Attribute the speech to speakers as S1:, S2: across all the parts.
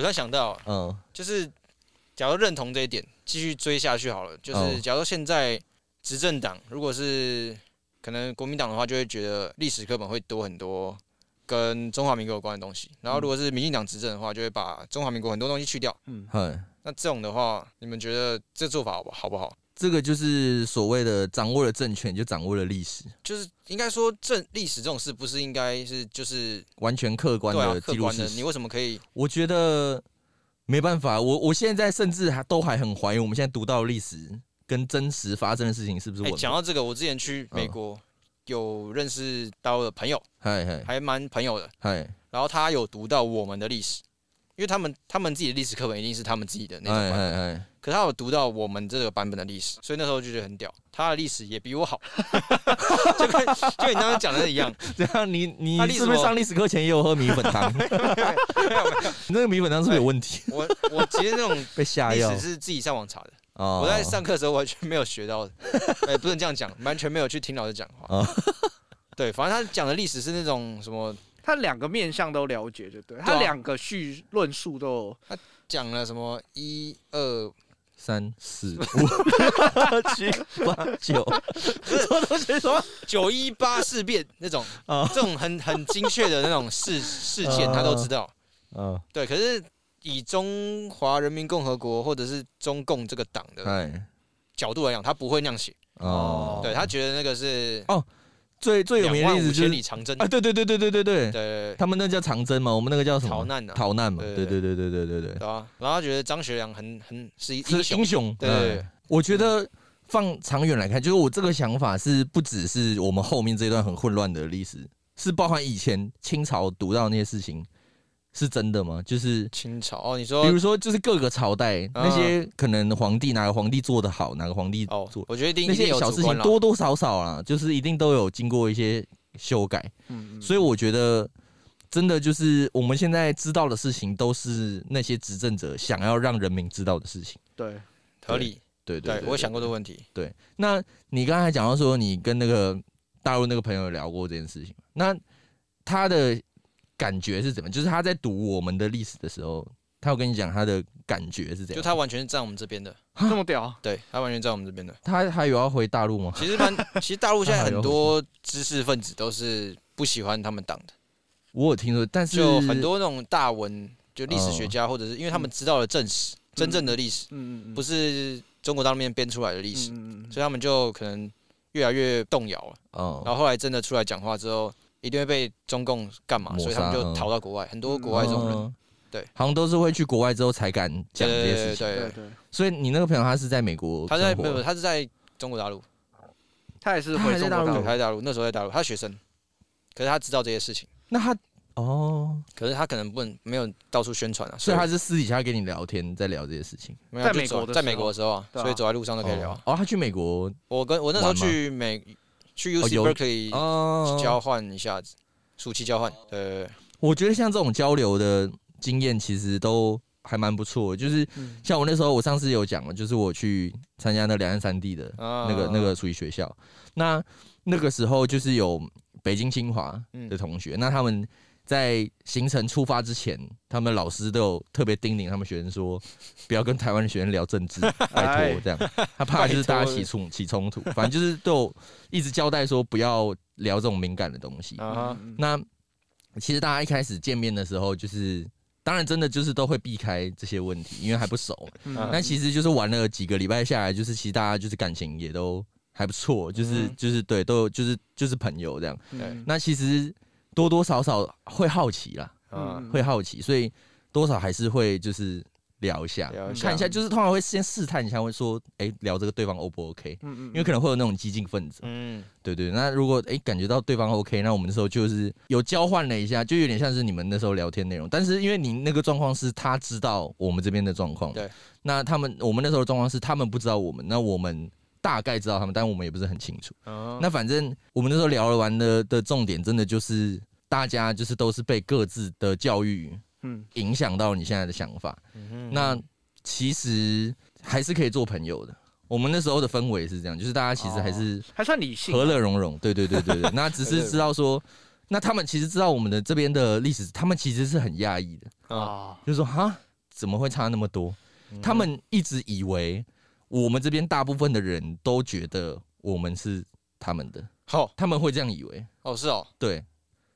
S1: 哎，我突然想到，
S2: 嗯
S1: 就是假如认同这一点，继续追下去好了。就是
S2: 哦
S1: 假如现在执政党如果是可能国民党的话，就会觉得历史课本会多很多跟中华民国有关的东西。然后如果是民进党执政的话，就会把中华民国很多东西去掉。
S2: 嗯，
S1: 那这种的话，你们觉得这做法好不好不好？
S2: 这个就是所谓的掌握了政权，就掌握了历史，
S1: 就是应该说政历史这种事，不是应该是就是
S2: 完全客观的
S1: 客观的，
S2: 记录事实。
S1: 你为什么可以？
S2: 我觉得没办法，我我现在甚至还都还很怀疑，我们现在读到的历史跟真实发生的事情是不是
S1: 哎
S2: 吻合？
S1: 讲到这个，我之前去美
S2: 嗯
S1: 国有认识到的朋友，
S2: 嗨嗨
S1: 还蛮朋友的。
S2: 嗨
S1: 然后他有读到我们的历史，因为他们他们自己的历史课本一定是他们自己的那种
S2: 嗨
S1: 版本，
S2: 哎哎哎，
S1: 可他有读到我们这个版本的历史，所以那时候就觉得很屌，他的历史也比我好，就跟就跟你刚刚讲的一样，
S2: 这样你你是不是上历史课前也有喝米粉汤？
S1: 没有没有，
S2: 你那个米粉汤是不是有问题？
S1: 我我其实那种
S2: 被下药？
S1: 是自己上网查的，
S2: 哦。
S1: 我在上课的时候完全没有学到的，哎，不能这样讲，完全没有去听老师讲话。
S2: 哦。
S1: 对，反正他讲的历史是那种什么，
S3: 他两个面向都了解，就对，他两个叙论述都他
S1: 讲了什么？一二，
S2: 三四五。七八九，什么东西？什么？
S1: 九一八事变那种，
S2: 啊。
S1: 这种很很精确的那种事事件，他都知道。
S2: 嗯，
S1: 对，可是以中华人民共和国或者是中共这个党的
S2: 哎，
S1: 角度来讲，他不会那样写。
S2: 哦，
S1: 对他觉得那个是
S2: 最最有名的例子就是
S1: 里长征，
S2: 啊，对对对对对对对，
S1: 对
S2: 他们那叫长征嘛，我们那个叫什么？
S1: 逃难啊，
S2: 逃难嘛，
S1: 对
S2: 对对对对对对对？
S1: 然后他觉得张学良很很是英雄
S2: 是英，雄。
S1: 对
S2: 我觉得放长远来看，就是我这个想法是不只是我们后面这段很混乱的历史，是包含以前清朝读到那些事情是真的吗？就是
S1: 清朝哦，你
S2: 比如说，就是各个朝代
S1: 嗯
S2: 那些可能皇帝哪个皇帝做的好，哪个皇帝
S1: 哦
S2: 做，
S1: 我觉得一定
S2: 那
S1: 一
S2: 些小事情多多少少啊，就是一定都有经过一些修改。
S3: 嗯，
S2: 所以我觉得，真的就是我们现在知道的事情，都是那些执政者想要让人民知道的事情。
S3: 对，
S1: 合理。
S2: 对对
S1: 对，我想过这个问题。
S2: 对，那你刚才讲到说，你跟那个大陆那个朋友聊过这件事情，那他的感觉是怎么？就是他在读我们的历史的时候，他有跟你讲他的感觉是怎样？
S1: 就他完全是站我们这边的，
S3: 这么屌，
S1: 对他完全站我们这边的。
S2: 他还有要回大陆吗？
S1: 其实蛮，其实大陆现在很多知识分子都是不喜欢他们党的，
S2: 我有听说，但是
S1: 就很多那种大文，就历史学家，或者是因为他们知道了正史，真正的历史，
S3: 嗯嗯，
S1: 不是中国大陆面编出来的历史，
S3: 嗯嗯
S1: 所以他们就可能越来越动摇了。
S2: 哦
S1: 然后后来真的出来讲话之后，一定会被中共干嘛，所以他们就
S2: 嗯
S1: 逃到国外。很多国外这种人，
S2: 嗯。
S1: 对，
S2: 好像都是会去国外之后才敢讲这些事情。
S1: 对
S3: 对对，
S2: 所以你那个朋友他是在美国
S1: 他在
S2: 生活
S1: 没有，他是在中国大陆，
S3: 他也是
S2: 他还在大陆。
S3: 回中国大陆？
S1: 对，他在大陆，那时候在大陆，他是学生，可是他知道这些事情，
S2: 那他哦，
S1: 可是他可能不能没有到处宣传啊，
S2: 所以他是私底下跟你聊天，在聊这些事情。
S3: 在
S1: 没有就
S3: 美国
S1: 在美国的时候啊，所以走在路上都可以聊啊。
S2: 哦，他去美国
S1: 我跟我那时候去美去
S2: 哦
S1: UC
S2: 有
S1: Berkeley
S2: 哦
S1: 交换一下子，暑期交换，对
S2: 我觉得像这种交流的经验，其实都还蛮不错。就是
S3: 嗯。
S2: 像我那时候，我上次有讲了，就是我去参加那两岸三地的
S1: 啊
S2: 那个那个暑期学校，那那个时候就是有北京清华
S1: 嗯。
S2: 的同学，那他们。在行程出发之前，他们老师都有特别叮咛他们学生说，不要跟台湾的学生聊政治，拜
S3: 哎
S2: 托这样。他怕就是大家起冲起冲突，反正就是都有一直交代说不要聊这种敏感的东西。那其实大家一开始见面的时候，就是当然真的就是都会避开这些问题，因为还不熟那其实就是玩了几个礼拜下来，就是其实大家就是感情也都还不错，就是、
S1: 嗯
S2: 就是对，都有就是就是朋友这样。
S3: 嗯
S2: 那其实多多少少会好奇啦，
S1: 啊
S3: 嗯
S2: 会好奇，所以多少还是会就是聊一下，
S1: 聊一下
S2: 看一下，就是通常会先试探一下，会说，哎、聊这个对方 O 不 OK？
S3: 嗯嗯，
S2: 因为可能会有那种激进分子，
S1: 嗯，
S2: 对对。那如果哎、感觉到对方 OK，那我们那时候就是有交换了一下，就有点像是你们那时候聊天内容。但是因为你那个状况是他知道我们这边的状况，
S1: 对。
S2: 那他们我们那时候的状况是他们不知道我们，那我们大概知道他们，但我们也不是很清楚。
S1: 哦
S2: 那反正我们那时候聊了完的的重点，真的就是大家就是都是被各自的教育
S3: 嗯
S2: 影响到你现在的想法。
S1: 嗯
S2: 那其实还是可以做朋友的。我们那时候的氛围是这样，就是大家其实还是
S3: 还算理性啊，
S2: 和乐融融。对对对对对，那只是知道说，那他们其实知道我们的这边的历史，他们其实是很讶异的，
S1: 啊，
S3: 啊，
S2: 就是说哈，怎么会差那么多？
S1: 嗯
S2: 他们一直以为我们这边大部分的人都觉得我们是他们的，
S1: 好。
S2: 他们会这样以为，
S1: 哦是哦，
S2: 对。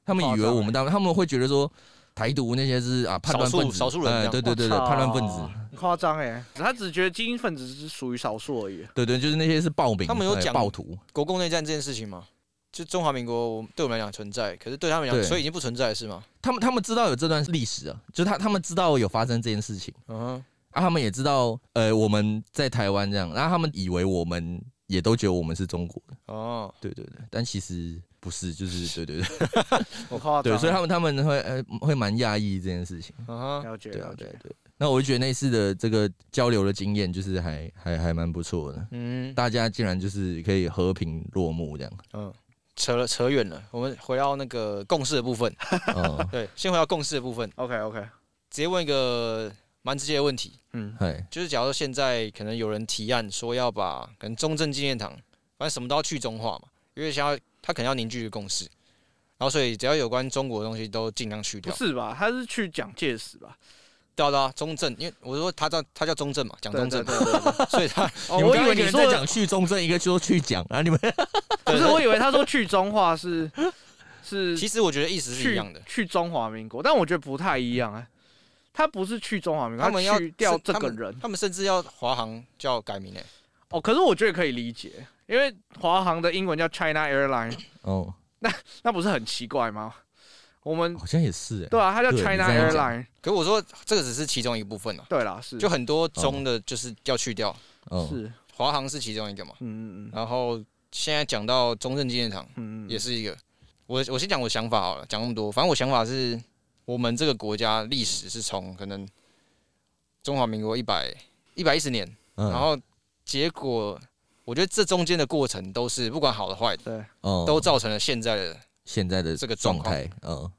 S2: 他们以为我们当，他们会觉得说台独那些是啊叛乱分子，
S1: 少数人
S2: 对对对对，叛乱分子，
S3: 很夸张哎，他只觉得精英分子是属于少数而已。
S2: 对对，就是那些是暴民，哎
S1: 他们有讲
S2: 暴徒，
S1: 国共内战这件事情吗？就中华民国我对我们来讲存在，可是对他们讲，所以已经不存在是吗？
S2: 他们他们知道有这段历史啊，就是他他们知道有发生这件事情。
S1: 嗯哼，
S2: 啊，他们也知道，呃，我们在台湾这样，然后他们以为我们也都觉得我们是中国的，
S1: 哦，
S2: 对对对，但其实不是，就是对对对
S3: 我夸张，
S2: 对，所以他们他们会呃会蛮讶异这件事情，
S1: 嗯哼，
S3: 了解
S2: 对啊对对。那我就觉得那次的这个交流的经验，就是还还还蛮不错的，
S1: 嗯。
S2: 大家竟然就是可以和平落幕这样，
S1: 嗯，扯了扯远了，我们回到那个共识的部分。
S2: 哦，
S1: 对，先回到共识的部分
S3: ，OK OK，
S1: 直接问一个蛮直接的问题，
S3: 嗯，
S2: 嗨，
S1: 就是假如现在可能有人提案说要把可能中正纪念堂，反正什么都要去中化嘛，因为想要他可能要凝聚一个共识，然后所以只要有关中国的东西都尽量去
S3: 不
S1: 掉。
S3: 是吧？他是去蒋介石吧？
S1: 对啊对啊，中正，因为我说他叫他叫中正嘛，
S3: 蒋
S1: 中正
S3: 对，对对对
S1: 所以他
S3: 哦，我以为你说的
S2: 讲去中正，一个说去讲啊，你们
S3: 不是，我以为他说去中化是是
S1: 其实我觉得意思是一
S3: 去
S1: 样的。
S3: 去中华民国，但我觉得不太一样哎。他不是去中华民国，
S1: 他们要
S3: 去掉
S1: 是他们
S3: 这个人。
S1: 他们甚至要华航叫改名诶、
S3: 哦。可是我觉得可以理解，因为华航的英文叫 China Airline，
S2: 哦，
S3: 那那不是很奇怪吗？我们
S2: 好像也是哎，
S3: 对啊，它叫 China Airline，
S1: 可是我说这个只是其中一部分啊，
S3: 对啦，是。
S1: 就很多中的就是要去掉，
S2: 哦，
S3: 是，
S1: 华航是其中一个嘛。
S3: 嗯嗯
S1: 然后现在讲到中正纪念堂
S3: 嗯嗯，
S1: 也是一个，我我先讲我想法好了，讲那么多，反正我想法是我们这个国家历史是从可能中华民国一百一百一十年，
S2: 嗯。
S1: 然后结果我觉得这中间的过程都是不管好的坏的，
S3: 对，
S2: 哦。
S1: 都造成了现在的，
S2: 现在的
S1: 这个状
S2: 状态，嗯，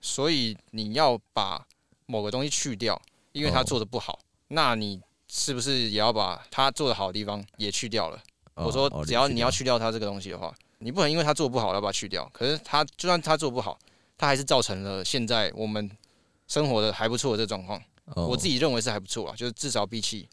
S1: 所以你要把某个东西去掉，因为他
S2: 哦
S1: 做的不好，那你是不是也要把他做的好的地方也去掉了？
S2: 哦
S1: 我说
S2: 哦
S1: 只要你要
S2: 去
S1: 去掉他这个东西的话，你不能因为他做不好要把它去掉。可是他就算他做不好，他还是造成了现在我们生活的还不错的这个状况。
S2: 掉
S1: 我自己认为是还不错啊，就是至少比起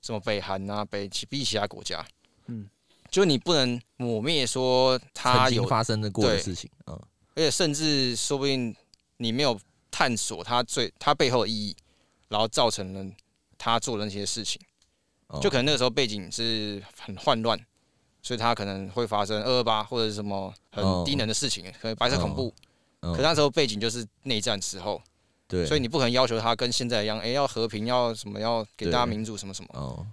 S1: 什么北韩啊、北其比起其他国家，
S3: 嗯，
S1: 就你不能抹灭说它有，
S2: 发生的过的事情，嗯，
S1: 而且甚至说不定你没有探索它最它背后的意义，然后造成了他做的那些事情。
S2: 哦
S1: 就可能那个时候背景是很混乱，所以它可能会发生二二八或者是什么很低能的事情，可能白色恐怖。
S2: 嗯
S1: 可那时候背景就是内战时候，
S2: 对，
S1: 所以你不可能要求他跟现在一样，哎、要和平，要什么，要给大家民主什么什么。
S2: 哦。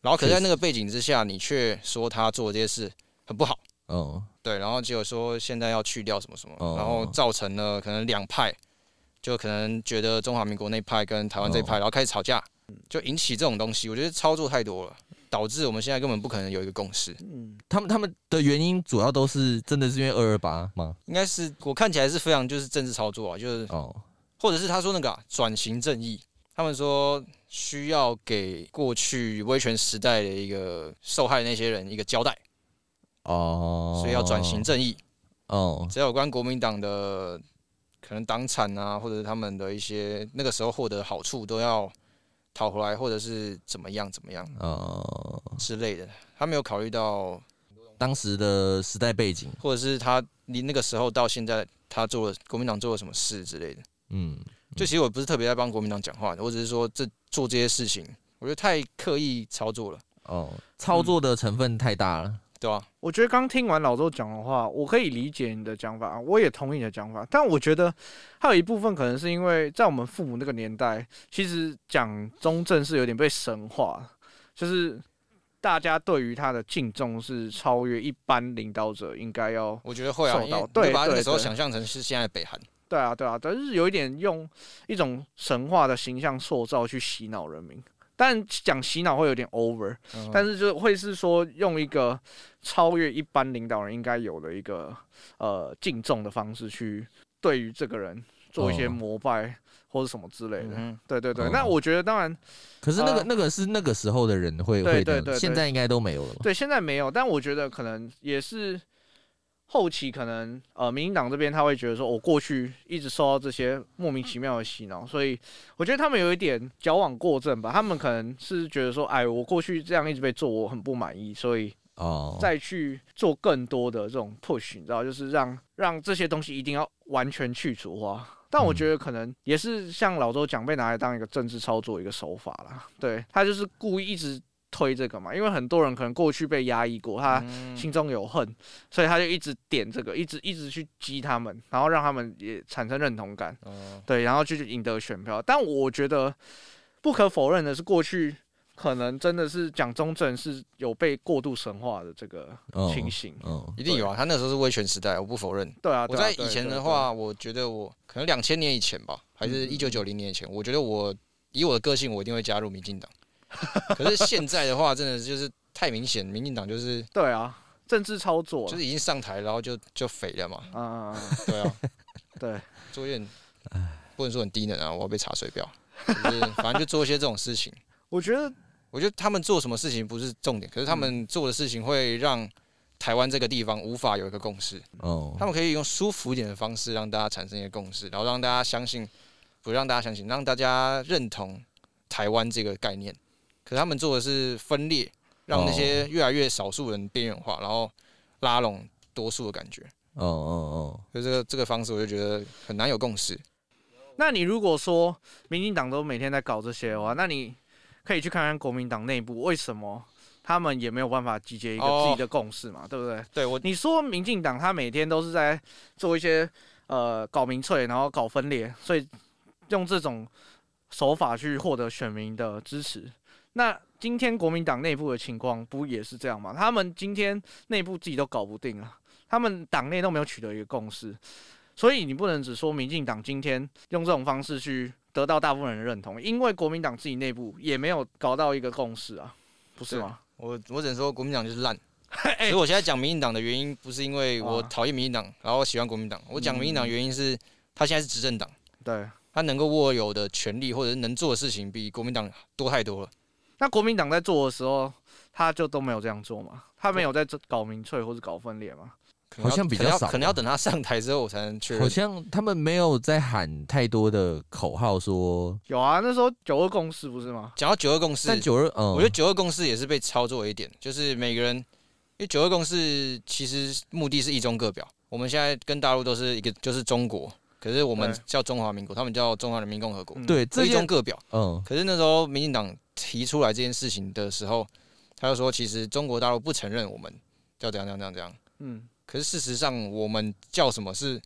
S1: 然后可是在那个背景之下，你却说他做这些事很不好，
S2: 哦。
S1: 对，然后结果说现在要去掉什么什么，
S2: 哦。
S1: 然后造成了可能两派，就可能觉得中华民国那派跟台湾这一派，
S2: 哦。
S1: 然后开始吵架，就引起这种东西，我觉得操作太多了，导致我们现在根本不可能有一个共识。
S3: 嗯，
S2: 他们他们的原因主要都是真的是因为二二八吗？
S1: 应该是我看起来是非常就是政治操作啊，就是
S2: 哦
S1: 或者是他说那个啊转、型正义，他们说需要给过去威权时代的一个受害的那些人一个交代，
S2: 哦，
S1: 所以要转型正义。
S2: 哦
S1: 只要有关国民党的可能党产啊，或者是他们的一些那个时候获得好处都要讨回来，或者是怎么样怎么样
S2: 哦，
S1: 之类的。他没有考虑到，
S2: 当时的时代背景，
S1: 或者是他离那个时候到现在，他做了国民党做了什么事之类的。
S2: 嗯，
S1: 就其实我不是特别在帮国民党讲话的，我只是说这做这些事情，我觉得太刻意操作了，
S2: 哦，操作的成分太大了，
S1: 对吧、
S3: 我觉得刚听完老周讲的话，我可以理解你的讲法，我也同意你的讲法。但我觉得还有一部分可能是因为在我们父母那个年代，其实讲中正是有点被神化，就是大家对于他的敬重是超越一般领导者应该要。
S1: 我觉得会啊，
S3: 受到对
S1: 把那时候想象成是现在的北韩，
S3: 对啊，对啊，但是有一点用一种神话的形象塑造去洗脑人民。但讲洗脑会有点 over，、
S1: 嗯。
S3: 但是就会是说用一个超越一般领导人应该有的一个呃敬重的方式去对于这个人做一些
S2: 哦。
S3: 膜拜或者什么之类的。
S1: 嗯
S3: 对对对，
S2: 哦
S3: 那我觉得当然
S2: 可是那个
S3: 呃
S2: 那个是那个时候的人会会的，
S3: 对对对。对
S2: 现在应该都没有了吧？
S3: 对现在没有，但我觉得可能也是后期可能呃，民进党这边他会觉得说，我过去一直受到这些莫名其妙的洗脑，所以我觉得他们有一点矫枉过正吧。他们可能是觉得说，哎，我过去这样一直被做，我很不满意，所以
S2: 哦，
S3: 再去做更多的这种 push，你知道，就是让让这些东西一定要完全去除化。但我觉得可能也是像老周讲，被拿来当一个政治操作一个手法啦。对他就是故意一直推这个嘛，因为很多人可能过去被压抑过，他
S1: 嗯
S3: 心中有恨，所以他就一直点这个，一直一直去激他们，然后让他们也产生认同感，
S1: 哦
S3: 对，然后就去赢得选票。但我觉得不可否认的是，过去可能真的是蒋中正是有被过度神化的这个
S2: 哦
S3: 情形。
S2: 嗯
S1: 一定有啊，他那时候是威权时代，我不否认。
S3: 对啊，
S1: 我在以前的话，我觉得我可能两千年以前吧，还是
S3: 嗯
S1: 一九九零年以前，我觉得我以我的个性，我一定会加入民进党。可是现在的话，真的就是太明显，民进党就是
S3: 对啊，政治操作
S1: 就是已经上台，然后就就肥了嘛。
S3: 啊
S1: 对啊，
S3: 对，
S1: 做一点不能说很低能啊，我要被查水表，就是反正就做一些这种事情。
S3: 我觉得
S1: 我觉得他们做什么事情不是重点，可是他们做的事情会让台湾这个地方无法有一个共识。
S2: 哦
S1: 他们可以用舒服一点的方式让大家产生一个共识，然后让大家相信，不让大家相信，让大家认同台湾这个概念。他们做的是分裂，让那些越来越少数人边缘化，然后拉拢多数的感觉。
S2: 哦哦哦
S1: 所以这个这个方式，我就觉得很难有共识。
S3: 那你如果说民进党都每天在搞这些的话，那你可以去看看国民党内部为什么他们也没有办法集结一个
S1: 哦
S3: 自己的共识嘛，对不对？
S1: 对我，
S3: 你说民进党他每天都是在做一些呃搞民粹，然后搞分裂，所以用这种手法去获得选民的支持。那今天国民党内部的情况不也是这样吗？他们今天内部自己都搞不定了，他们党内都没有取得一个共识，所以你不能只说民进党今天用这种方式去得到大部分人的认同，因为国民党自己内部也没有搞到一个共识啊，不是吗？
S1: 我我只能说国民党就是烂。所
S3: 哎
S1: 以我现在讲民进党的原因，不是因为我
S3: 啊
S1: 讨厌民进党，然后喜欢国民党。我讲民进党原因是，他现在是执政党。
S3: 对。
S1: 他能够握有的权利或者是能做的事情，比国民党多太多了。
S3: 那国民党在做的时候，他就都没有这样做嘛？他没有在这搞民粹或者搞分裂嘛？
S2: 好像比较少
S1: 可能要可能要等他上台之后，我才能确
S2: 好。像他们没有在喊太多的口号说，
S3: 有啊，那时候九二共识不是吗？
S1: 讲到九二共识，
S2: 但九二嗯，
S1: 我觉得九二共识也是被操作一点，就是每个人，因为九二共识其实目的是一中各表。我们现在跟大陆都是一个，就是中国，可是我们叫中华民国，他们叫中华人民共和国，
S3: 嗯。
S2: 对
S1: 一中各表。
S2: 嗯。
S1: 可是那时候民进党提出来这件事情的时候，他就说，其实中国大陆不承认我们叫怎样怎样怎样。怎样。
S3: 嗯，
S1: 可是事实上，我们叫什么是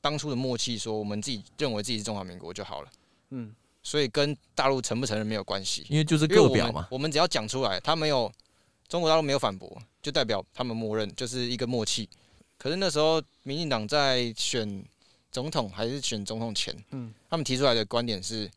S1: 当初的默契，说我们自己认为自己是中华民国就好了，
S3: 嗯，
S1: 所以跟大陆承不承认没有关系，
S2: 因为就是各表嘛，
S1: 我们只要讲出来，他没有中国大陆没有反驳，就代表他们默认就是一个默契。可是那时候民进党在选总统还是选总统前，
S3: 嗯，
S1: 他们提出来的观点是，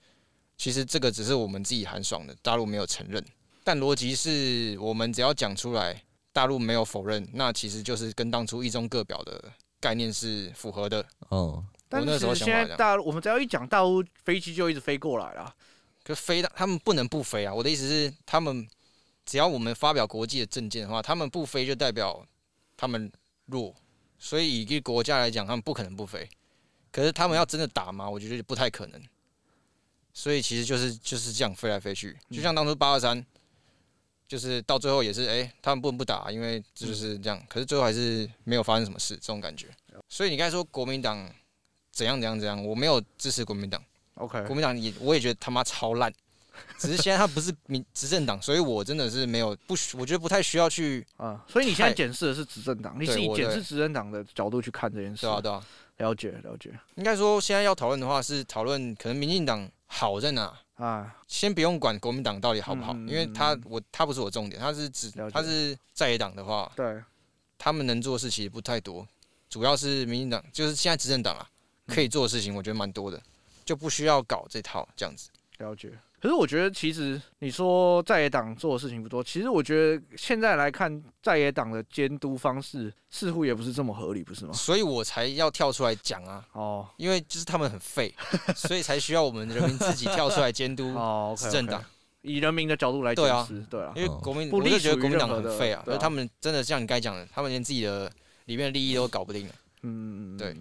S1: 其实这个只是我们自己寒爽的，大陆没有承认。但逻辑是我们只要讲出来，大陆没有否认，那其实就是跟当初一中各表的概念是符合的。
S2: 哦
S3: 但
S1: 那时候
S3: 是现在大陆，我们只要一讲大陆，飞机就一直飞过来了。
S1: 可飞的他们不能不飞啊！我的意思是，他们只要我们发表国际的政见的话，他们不飞就代表他们弱。所以以一个国家来讲，他们不可能不飞。可是他们要真的打吗？我觉得不太可能。所以其实就是就是这样飞来飞去，就像当初八二三，就是到最后也是哎、他们不能不打，因为就是这样。可是最后还是没有发生什么事，这种感觉。所以你刚才说国民党怎样怎样怎样，我没有支持国民党。
S3: OK，
S1: 国民党也我也觉得他妈超烂，只是现在他不是民 执政党，所以我真的是没有不需，我觉得不太需要去，
S3: 啊，所以你现在检视的是执政党，你是以检视执政党的角度去看这件事
S1: 对。啊对啊。
S3: 了解了解。
S1: 应该说现在要讨论的话是讨论可能民进党好在哪，
S3: 啊，
S1: 先不用管国民党到底好不好，因为他
S3: 嗯
S1: 我他不是我重点，他是指他是在野党的话，
S3: 对，
S1: 他们能做的事其实不太多，主要是民进党就是现在执政党啊
S3: 嗯。
S1: 可以做的事情，我觉得蛮多的，就不需要搞这套这样子。
S3: 了解。可是我觉得，其实你说在野党做的事情不多，其实我觉得现在来看，在野党的监督方式似乎也不是这么合理，不是吗？
S1: 所以我才要跳出来讲啊，
S3: 哦。
S1: 因为就是他们很废，所以才需要我们人民自己跳出来监督
S3: 哦
S1: 政党。
S3: 以人民的角度来
S1: 对啊
S3: 检视，对啊。
S1: 因，为
S2: 嗯
S1: 国民，
S3: 不
S1: 我就觉得国民党很废啊，
S3: 对啊
S1: 而他们真的像你刚才讲的，他们连自己的里面的利益都搞不定了。
S3: 嗯，
S1: 对，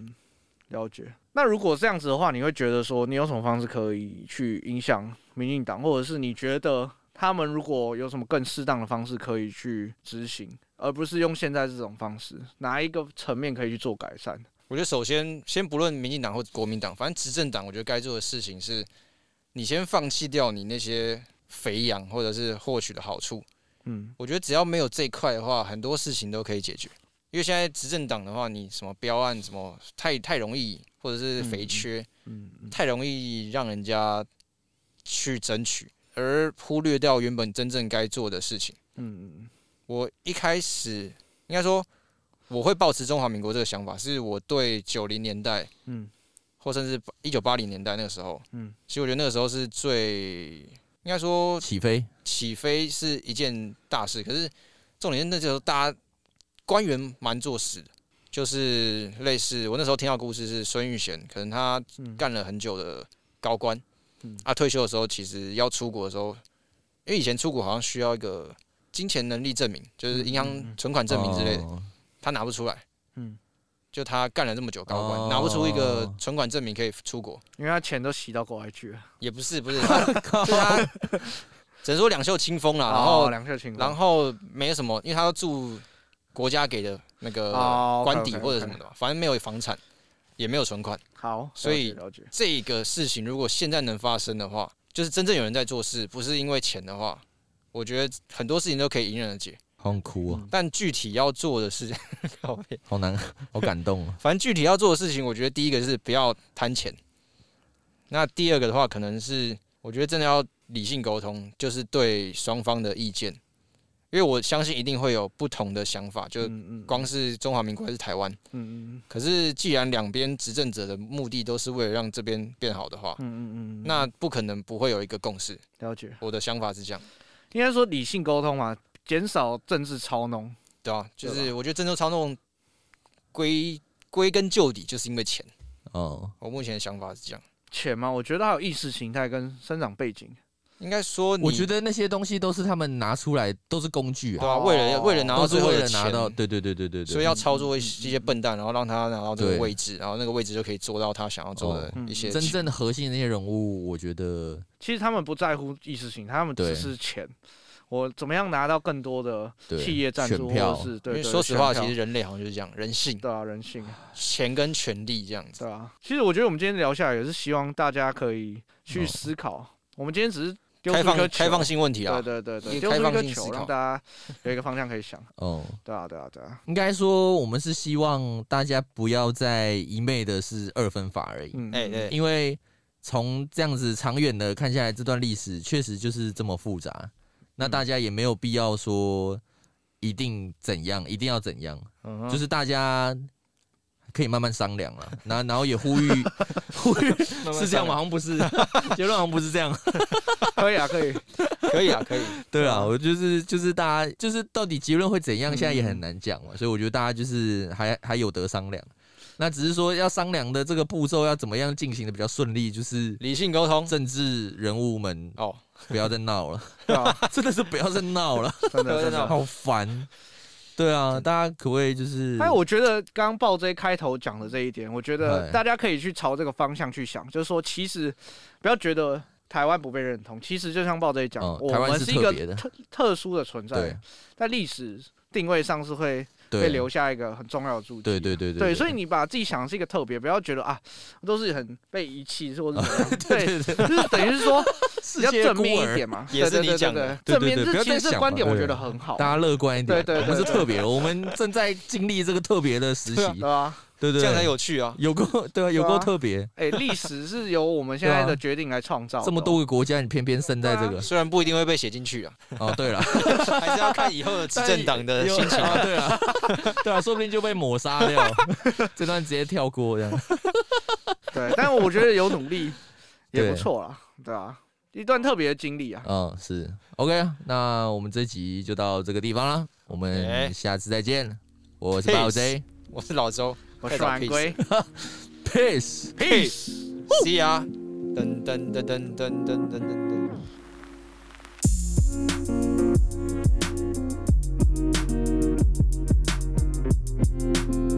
S3: 了解。那如果这样子的话，你会觉得说，你有什么方式可以去影响民进党，或者是你觉得他们如果有什么更适当的方式可以去执行，而不是用现在这种方式，哪一个层面可以去做改善？
S1: 我觉得首先先不论民进党或国民党，反正执政党，我觉得该做的事情是，你先放弃掉你那些肥羊或者是获取的好处。
S3: 嗯
S1: 我觉得只要没有这一块的话，很多事情都可以解决。因为现在执政党的话，你什么标案什么太太容易，或者是肥缺，
S3: 嗯嗯。
S1: 太容易让人家去争取，而忽略掉原本真正该做的事情。
S3: 嗯
S1: 我一开始应该说，我会保持中华民国这个想法，是我对九零年代
S3: 嗯。
S1: 或甚至一九八零年代那个时候，
S3: 嗯。
S1: 其实我觉得那个时候是最应该说
S2: 起飞，
S1: 起飞是一件大事，可是重点是那时候大家官员蛮作死的，就是类似我那时候听到故事是孙玉贤，可能他
S3: 嗯
S1: 干了很久的高官，
S3: 嗯。
S1: 啊退休的时候其实要出国的时候，因为以前出国好像需要一个金钱能力证明，就是银行
S3: 嗯
S1: 存款证明之类的，
S2: 哦。
S1: 他拿不出来，
S3: 嗯，
S1: 就他干了这么久高官，
S2: 哦。
S1: 拿不出一个存款证明可以出国，
S3: 因为他钱都洗到国外去了，
S1: 也不是不是，是他只能说两袖清风啦，然后
S3: 哦两袖清风，
S1: 然后没什么，因为他要住国家给的那个
S3: 哦
S1: 官邸或者什么的嘛，反正没有房产，也没有存款。
S3: 好，
S1: 所以这个事情如果现在能发生的话，就是真正有人在做事，不是因为钱的话，我觉得很多事情都可以迎刃而解。
S2: 好想哭啊，
S1: 但具体要做的事情，
S2: 好难，好感动啊。
S1: 反正具体要做的事情，我觉得第一个是不要贪钱，那第二个的话，可能是我觉得真的要理性沟通，就是对双方的意见，因为我相信一定会有不同的想法，就
S3: 嗯嗯
S1: 光是中华民国还是台湾。
S3: 嗯嗯
S1: 可是既然两边执政者的目的都是为了让这边变好的话，
S3: 嗯嗯嗯，
S1: 那不可能不会有一个共识。
S3: 了解，
S1: 我的想法是这样，
S3: 应该说理性沟通嘛，减少政治操弄。
S1: 对啊，就是我觉得郑州操弄归归根究底就是因为钱。
S2: 哦，
S1: 我目前的想法是这样，
S3: 钱嘛，我觉得还有意识形态跟生长背景。
S1: 应该说，
S2: 我觉得那些东西都是他们拿出来，都是工具啊，
S1: 对啊，为了为了拿到最后的
S2: 为了拿到，
S1: 钱，
S2: 对对对对对对，
S1: 所以要操作一些笨蛋，然后让他拿到这个位置，然后那个位置就可以做到他想要做的
S3: 哦
S1: 一些
S2: 真正的核心的那些人物，我觉得
S3: 其实他们不在乎意识形态，他们只是钱。我怎么样拿到更多的企业赞助，或者是对因
S1: 为说实话，其实人类好像就是这样，人性、
S3: 对啊，人性，
S1: 钱跟权力这样子。
S3: 对啊。其实我觉得我们今天聊下来，也是希望大家可以去
S2: 哦
S3: 思考。我们今天只是丢出
S1: 开
S3: 一颗球
S1: 放开放，性问题啊。
S3: 对，对对对，
S1: 开
S3: 丢出一颗球，
S1: 放性思考。
S3: 让大家有一个方向可以想。
S2: 哦，
S3: 对啊，对啊，对啊。
S2: 应该说我们是希望大家不要再一昧的是二分法而已，
S1: 哎对
S2: 因为从这样子长远的看下来，这段历史确实就是这么复杂。那
S3: 嗯。
S2: 大家也没有必要说一定怎样，一定要怎样，
S1: 嗯
S2: 就是大家可以慢慢商量了。然后，然后也呼吁呼吁是这样吗？好像不是，结论好像不是这样。
S3: 可以啊，可以。
S1: 可以啊，可以。
S2: 对啊，我就是就是大家就是到底结论会怎样，
S3: 嗯
S2: 现在也很难讲嘛。所以我觉得大家就是还还有得商量。那只是说要商量的这个步骤要怎么样进行的比较顺利，就是
S1: 理性沟通
S2: 政治人物们
S1: 哦，
S2: 不要再闹了，真的是不要再闹了，
S3: 真的真的。
S2: 好烦。对啊，大家可不可以就是？
S3: 哎，我觉得刚刚报这开头讲的这一点，我觉得
S2: 哎
S3: 大家可以去朝这个方向去想，就是说，其实不要觉得台湾不被认同，其实就像报这里讲，
S2: 哦
S3: 我们是一个
S2: 特
S3: 特特殊的存在，在历史定位上是会被
S2: 对
S3: 留下一个很重要的注记。
S2: 对对对
S3: 对，所以你把自己想的是一个特别，不要觉得啊，都是很被遗弃或者怎么 样。对，就是等于是说
S2: 世界
S3: 比较正面一点嘛。
S1: 也是你讲的
S3: 正面
S2: 对对对不要
S3: 这其实这观点我觉得很好。
S2: 大家乐观一点，
S3: 对对对
S2: 我们是特别，我们正在经历这个特别的时期，
S3: 对吧？
S2: 对对，
S1: 这样才有趣啊。
S2: 有够 对啊，有够特别，
S3: 哎，历史是由我们现在的决定来创造。
S2: 这么多个国家，你偏偏生在这个，
S1: 虽然不一定会被写进去啊，
S2: 哦，对了，
S1: 还是要看以后的执政党的心情啊。
S2: 啊，对啊，对啊，说不定就被抹杀掉，这段直接跳过这样。
S3: 对，但我觉得有努力也不错啦，对啊，一段特别的经历啊。
S2: 嗯，是。OK 啊，那我们这集就到这个地方了，我们
S1: 哎。
S2: 下次再见。我是八五 J，
S1: 我是老周
S2: Peace,，peace
S1: See ya. you.